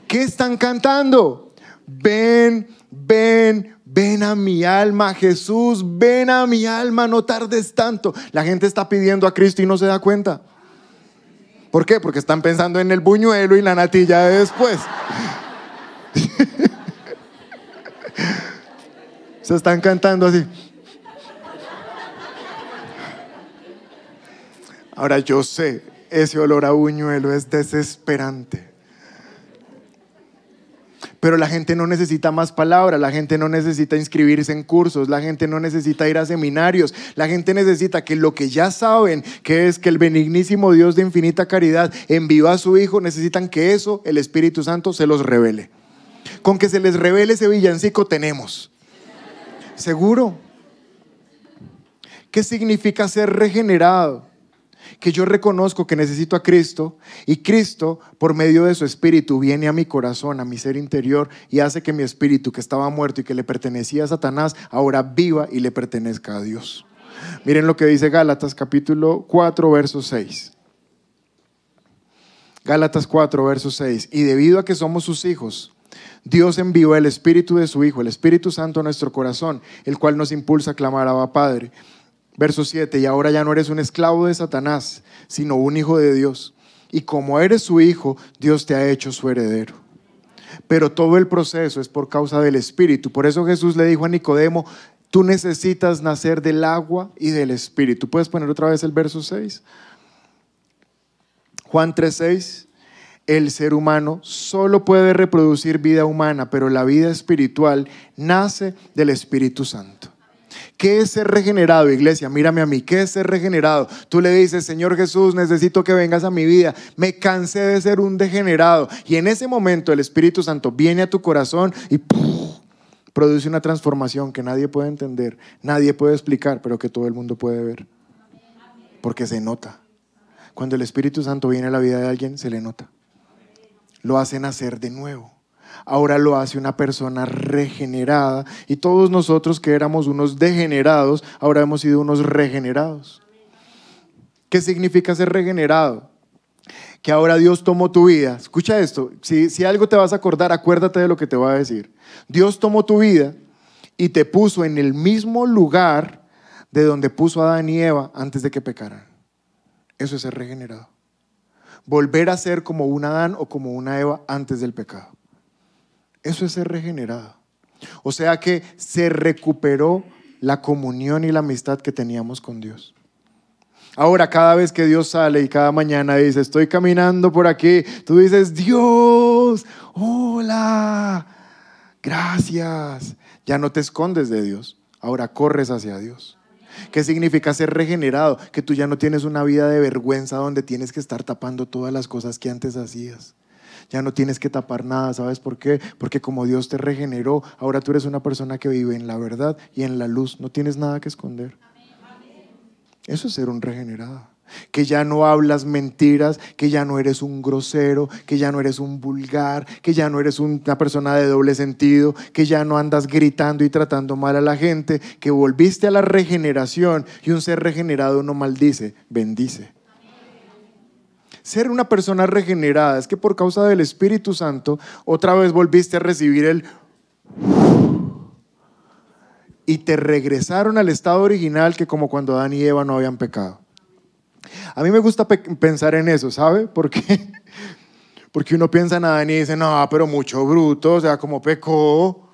¿Qué están cantando? Ven, ven, ven a mi alma, Jesús, ven a mi alma, no tardes tanto. La gente está pidiendo a Cristo y no se da cuenta. ¿Por qué? Porque están pensando en el buñuelo y la natilla de después. se están cantando así. Ahora yo sé, ese olor a buñuelo es desesperante. Pero la gente no necesita más palabras, la gente no necesita inscribirse en cursos, la gente no necesita ir a seminarios, la gente necesita que lo que ya saben, que es que el benignísimo Dios de infinita caridad envió a su Hijo, necesitan que eso, el Espíritu Santo, se los revele. Con que se les revele ese villancico tenemos. ¿Seguro? ¿Qué significa ser regenerado? Que yo reconozco que necesito a Cristo y Cristo, por medio de su espíritu, viene a mi corazón, a mi ser interior y hace que mi espíritu, que estaba muerto y que le pertenecía a Satanás, ahora viva y le pertenezca a Dios. Miren lo que dice Gálatas capítulo 4, verso 6. Gálatas 4, verso 6. Y debido a que somos sus hijos, Dios envió el Espíritu de su Hijo, el Espíritu Santo a nuestro corazón, el cual nos impulsa a clamar a Padre. Verso 7, y ahora ya no eres un esclavo de Satanás, sino un hijo de Dios. Y como eres su hijo, Dios te ha hecho su heredero. Pero todo el proceso es por causa del Espíritu. Por eso Jesús le dijo a Nicodemo, tú necesitas nacer del agua y del Espíritu. ¿Puedes poner otra vez el verso 6? Juan 3:6, el ser humano solo puede reproducir vida humana, pero la vida espiritual nace del Espíritu Santo. ¿Qué es ser regenerado, iglesia? Mírame a mí, ¿qué es ser regenerado? Tú le dices, Señor Jesús, necesito que vengas a mi vida. Me cansé de ser un degenerado. Y en ese momento el Espíritu Santo viene a tu corazón y produce una transformación que nadie puede entender, nadie puede explicar, pero que todo el mundo puede ver. Porque se nota. Cuando el Espíritu Santo viene a la vida de alguien, se le nota. Lo hace nacer de nuevo ahora lo hace una persona regenerada. Y todos nosotros que éramos unos degenerados, ahora hemos sido unos regenerados. ¿Qué significa ser regenerado? Que ahora Dios tomó tu vida. Escucha esto, si, si algo te vas a acordar, acuérdate de lo que te voy a decir. Dios tomó tu vida y te puso en el mismo lugar de donde puso a Adán y Eva antes de que pecaran. Eso es ser regenerado. Volver a ser como un Adán o como una Eva antes del pecado. Eso es ser regenerado. O sea que se recuperó la comunión y la amistad que teníamos con Dios. Ahora, cada vez que Dios sale y cada mañana dice, estoy caminando por aquí, tú dices, Dios, hola, gracias. Ya no te escondes de Dios, ahora corres hacia Dios. ¿Qué significa ser regenerado? Que tú ya no tienes una vida de vergüenza donde tienes que estar tapando todas las cosas que antes hacías ya no tienes que tapar nada, ¿sabes por qué? Porque como Dios te regeneró, ahora tú eres una persona que vive en la verdad y en la luz, no tienes nada que esconder. Eso es ser un regenerado. Que ya no hablas mentiras, que ya no eres un grosero, que ya no eres un vulgar, que ya no eres una persona de doble sentido, que ya no andas gritando y tratando mal a la gente, que volviste a la regeneración y un ser regenerado no maldice, bendice ser una persona regenerada es que por causa del Espíritu Santo otra vez volviste a recibir el... Y te regresaron al estado original que como cuando Adán y Eva no habían pecado. A mí me gusta pensar en eso, ¿sabe? Porque, porque uno piensa en Adán y dice, no, pero mucho bruto, o sea, como pecó,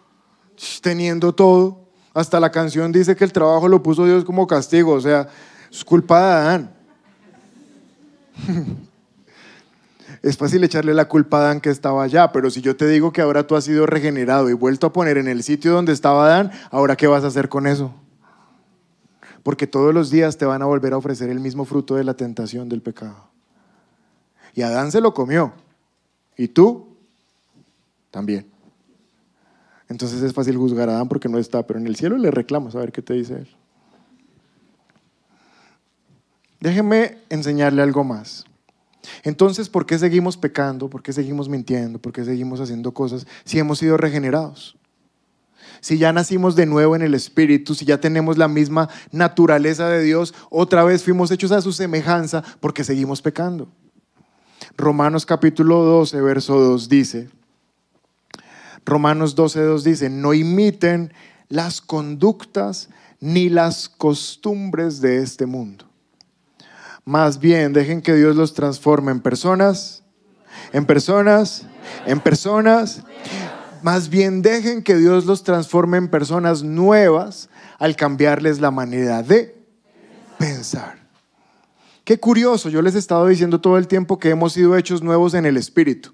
teniendo todo. Hasta la canción dice que el trabajo lo puso Dios como castigo, o sea, es culpa de Adán. Es fácil echarle la culpa a Adán que estaba allá, pero si yo te digo que ahora tú has sido regenerado y vuelto a poner en el sitio donde estaba Adán, ahora ¿qué vas a hacer con eso? Porque todos los días te van a volver a ofrecer el mismo fruto de la tentación del pecado. Y Adán se lo comió. Y tú también. Entonces es fácil juzgar a Adán porque no está, pero en el cielo le reclamos a ver qué te dice él. Déjeme enseñarle algo más. Entonces, ¿por qué seguimos pecando? ¿Por qué seguimos mintiendo? ¿Por qué seguimos haciendo cosas si hemos sido regenerados? Si ya nacimos de nuevo en el Espíritu, si ya tenemos la misma naturaleza de Dios, otra vez fuimos hechos a su semejanza porque seguimos pecando. Romanos capítulo 12, verso 2 dice, Romanos 12, 2 dice, no imiten las conductas ni las costumbres de este mundo. Más bien, dejen que Dios los transforme en personas, en personas, en personas. Más bien, dejen que Dios los transforme en personas nuevas al cambiarles la manera de pensar. Qué curioso, yo les he estado diciendo todo el tiempo que hemos sido hechos nuevos en el Espíritu.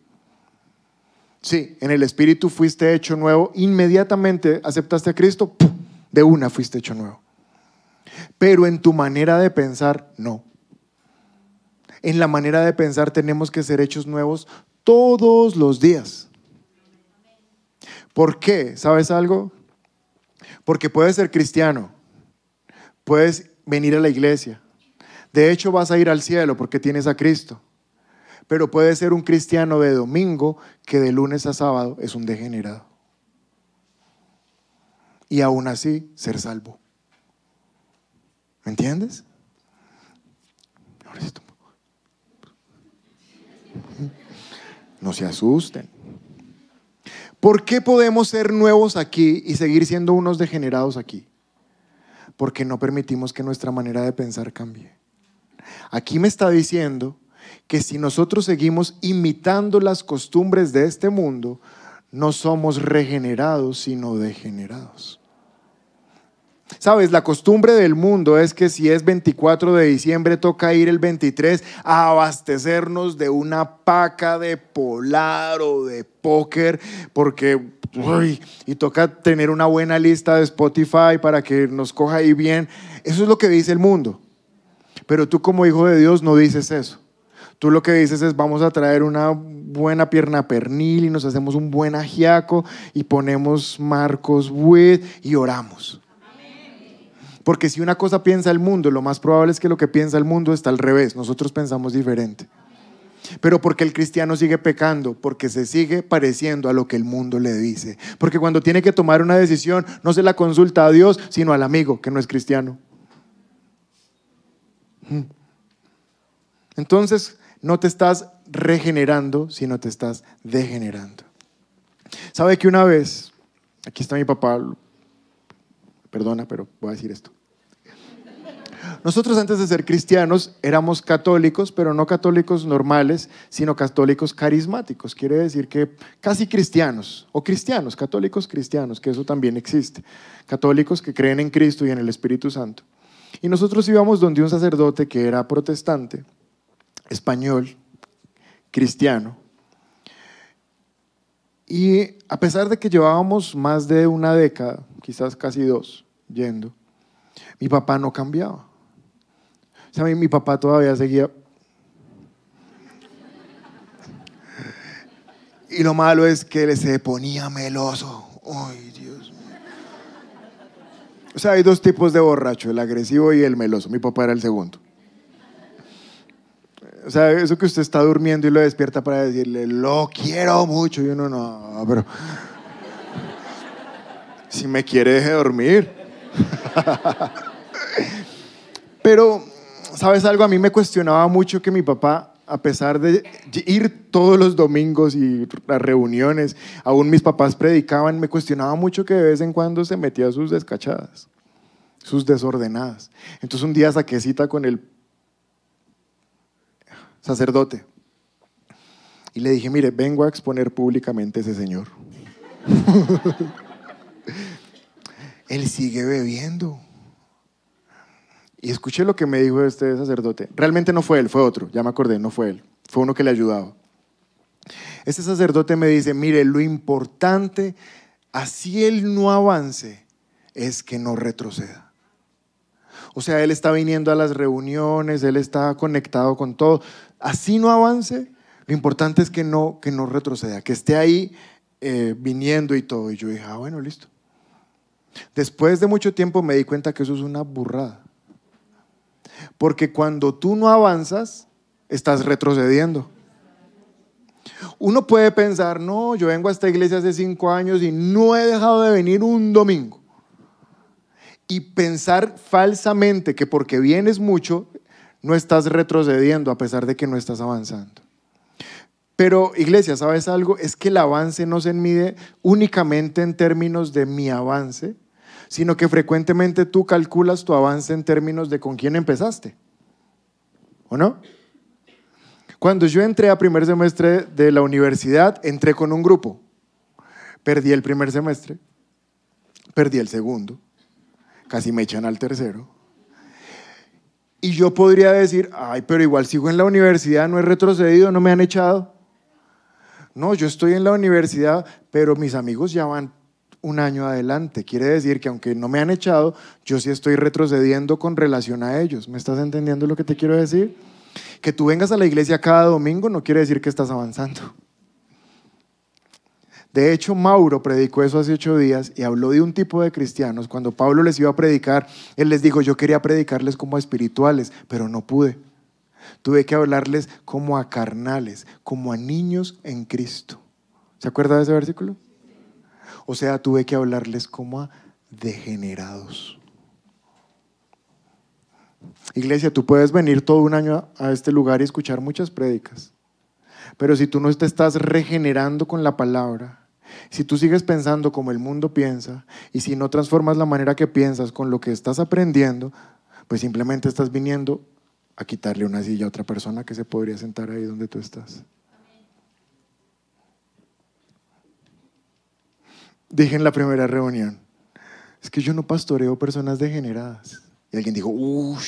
Sí, en el Espíritu fuiste hecho nuevo, inmediatamente aceptaste a Cristo, de una fuiste hecho nuevo. Pero en tu manera de pensar, no. En la manera de pensar tenemos que ser hechos nuevos todos los días. ¿Por qué? ¿Sabes algo? Porque puedes ser cristiano, puedes venir a la iglesia. De hecho, vas a ir al cielo porque tienes a Cristo pero puede ser un cristiano de domingo que de lunes a sábado es un degenerado. Y aún así ser salvo. ¿Me entiendes? No se asusten. ¿Por qué podemos ser nuevos aquí y seguir siendo unos degenerados aquí? Porque no permitimos que nuestra manera de pensar cambie. Aquí me está diciendo que si nosotros seguimos imitando las costumbres de este mundo, no somos regenerados, sino degenerados. Sabes, la costumbre del mundo es que si es 24 de diciembre toca ir el 23 a abastecernos de una paca de polar o de póker, porque y toca tener una buena lista de Spotify para que nos coja ahí bien. Eso es lo que dice el mundo. Pero tú como hijo de Dios no dices eso. Tú lo que dices es vamos a traer una buena pierna pernil y nos hacemos un buen ajiaco y ponemos Marcos Witt y oramos. Porque si una cosa piensa el mundo, lo más probable es que lo que piensa el mundo está al revés. Nosotros pensamos diferente. Pero porque el cristiano sigue pecando, porque se sigue pareciendo a lo que el mundo le dice. Porque cuando tiene que tomar una decisión, no se la consulta a Dios, sino al amigo que no es cristiano. Hmm. Entonces, no te estás regenerando, sino te estás degenerando. ¿Sabe que una vez, aquí está mi papá, perdona, pero voy a decir esto. Nosotros antes de ser cristianos éramos católicos, pero no católicos normales, sino católicos carismáticos. Quiere decir que casi cristianos, o cristianos, católicos cristianos, que eso también existe. Católicos que creen en Cristo y en el Espíritu Santo. Y nosotros íbamos donde un sacerdote que era protestante español, cristiano. Y a pesar de que llevábamos más de una década, quizás casi dos, yendo, mi papá no cambiaba. O sea, mi, papá todavía seguía... Y lo malo es que él se ponía meloso. Ay, Dios mío. O sea, hay dos tipos de borracho, el agresivo y el meloso. Mi papá era el segundo. O sea, eso que usted está durmiendo y lo despierta para decirle, lo quiero mucho. Y uno no, pero. Si me quiere, deje dormir. pero, ¿sabes algo? A mí me cuestionaba mucho que mi papá, a pesar de ir todos los domingos y las reuniones, aún mis papás predicaban, me cuestionaba mucho que de vez en cuando se metía sus descachadas, sus desordenadas. Entonces un día saqué cita con el sacerdote. Y le dije, mire, vengo a exponer públicamente a ese señor. él sigue bebiendo. Y escuché lo que me dijo este sacerdote. Realmente no fue él, fue otro, ya me acordé, no fue él, fue uno que le ayudaba. Este sacerdote me dice, mire, lo importante, así él no avance, es que no retroceda. O sea, él está viniendo a las reuniones, él está conectado con todo. Así no avance, lo importante es que no, que no retroceda, que esté ahí eh, viniendo y todo. Y yo dije, ah, bueno, listo. Después de mucho tiempo me di cuenta que eso es una burrada. Porque cuando tú no avanzas, estás retrocediendo. Uno puede pensar, no, yo vengo a esta iglesia hace cinco años y no he dejado de venir un domingo. Y pensar falsamente que porque vienes mucho, no estás retrocediendo a pesar de que no estás avanzando. Pero iglesia, ¿sabes algo? Es que el avance no se mide únicamente en términos de mi avance, sino que frecuentemente tú calculas tu avance en términos de con quién empezaste. ¿O no? Cuando yo entré a primer semestre de la universidad, entré con un grupo. Perdí el primer semestre, perdí el segundo, casi me echan al tercero. Y yo podría decir, ay, pero igual sigo en la universidad, no he retrocedido, no me han echado. No, yo estoy en la universidad, pero mis amigos ya van un año adelante. Quiere decir que aunque no me han echado, yo sí estoy retrocediendo con relación a ellos. ¿Me estás entendiendo lo que te quiero decir? Que tú vengas a la iglesia cada domingo no quiere decir que estás avanzando. De hecho, Mauro predicó eso hace ocho días y habló de un tipo de cristianos. Cuando Pablo les iba a predicar, él les dijo, yo quería predicarles como a espirituales, pero no pude. Tuve que hablarles como a carnales, como a niños en Cristo. ¿Se acuerda de ese versículo? O sea, tuve que hablarles como a degenerados. Iglesia, tú puedes venir todo un año a este lugar y escuchar muchas prédicas, pero si tú no te estás regenerando con la palabra, si tú sigues pensando como el mundo piensa y si no transformas la manera que piensas con lo que estás aprendiendo, pues simplemente estás viniendo a quitarle una silla a otra persona que se podría sentar ahí donde tú estás. Dije en la primera reunión, es que yo no pastoreo personas degeneradas. Y alguien dijo, uff,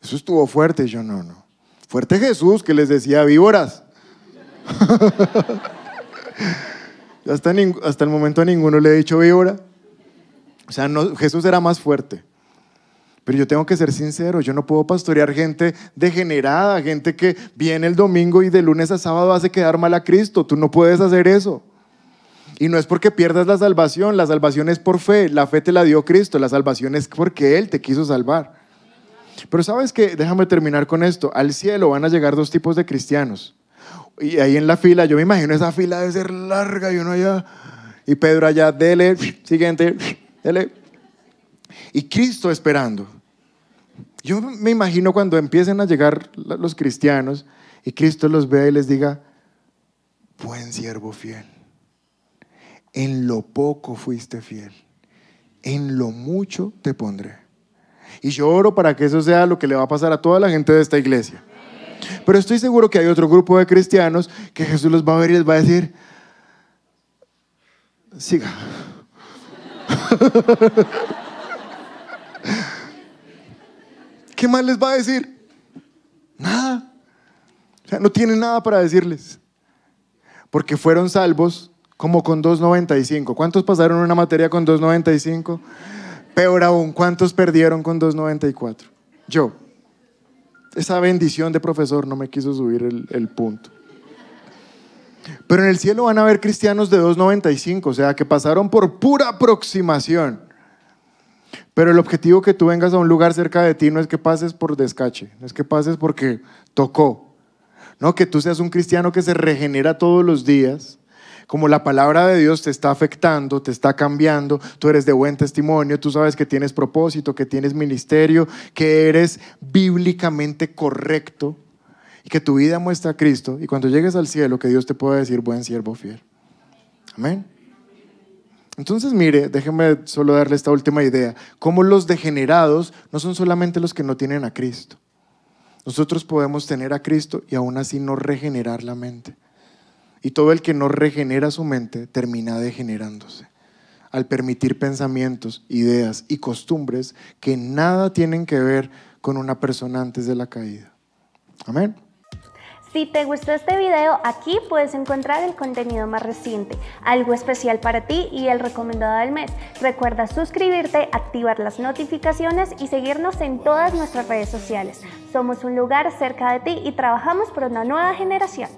eso estuvo fuerte. Yo, no, no. Fuerte Jesús que les decía víboras. hasta, el momento a ninguno le he dicho víbora. O sea, Jesús era más fuerte. Pero yo tengo que ser sincero, yo no puedo pastorear gente degenerada, gente que viene el domingo y de lunes a sábado hace quedar mal a Cristo. Tú no puedes hacer eso. Y no es porque pierdas la salvación, la salvación es por fe, la fe te la dio Cristo, la salvación es porque Él te quiso salvar. Pero sabes que, déjame terminar con esto, al cielo van a llegar dos tipos de cristianos. Y ahí en la fila, yo me imagino esa fila debe ser larga y uno allá, y Pedro allá, dele, siguiente, dele. Y Cristo esperando. Yo me imagino cuando empiecen a llegar los cristianos y Cristo los vea y les diga, buen siervo fiel en lo poco fuiste fiel, en lo mucho te pondré. Y yo oro para que eso sea lo que le va a pasar a toda la gente de esta iglesia. Pero estoy seguro que hay otro grupo de cristianos que Jesús los va a ver y les va a decir, siga. ¿Qué más les va a decir? Nada. O sea, no tienen nada para decirles. Porque fueron salvos como con 2.95. ¿Cuántos pasaron una materia con 2.95? Peor aún, ¿cuántos perdieron con 2.94? Yo. Esa bendición de profesor no me quiso subir el, punto. Pero en el cielo van a haber cristianos de 2.95, o sea, que pasaron por pura aproximación. Pero el objetivo que tú vengas a un lugar cerca de ti no es que pases por descache, no es que pases porque tocó. No, que tú seas un cristiano que se regenera todos los días, como la palabra de Dios te está afectando, te está cambiando, tú eres de buen testimonio, tú sabes que tienes propósito, que tienes ministerio, que eres bíblicamente correcto y que tu vida muestra a Cristo y cuando llegues al cielo que Dios te pueda decir buen siervo fiel. Amén. Entonces, mire, déjeme solo darle esta última idea. Como los degenerados no son solamente los que no tienen a Cristo. Nosotros podemos tener a Cristo y aún así no regenerar la mente. Y todo el que no regenera su mente termina degenerándose. al permitir pensamientos, ideas y costumbres que nada tienen que ver con una persona antes de la caída. Amén. Si te gustó este video, aquí puedes encontrar el contenido más reciente, algo especial para ti y el recomendado del mes. Recuerda suscribirte, activar las notificaciones y seguirnos en todas nuestras redes sociales. Somos un lugar cerca de ti y trabajamos por una nueva generación.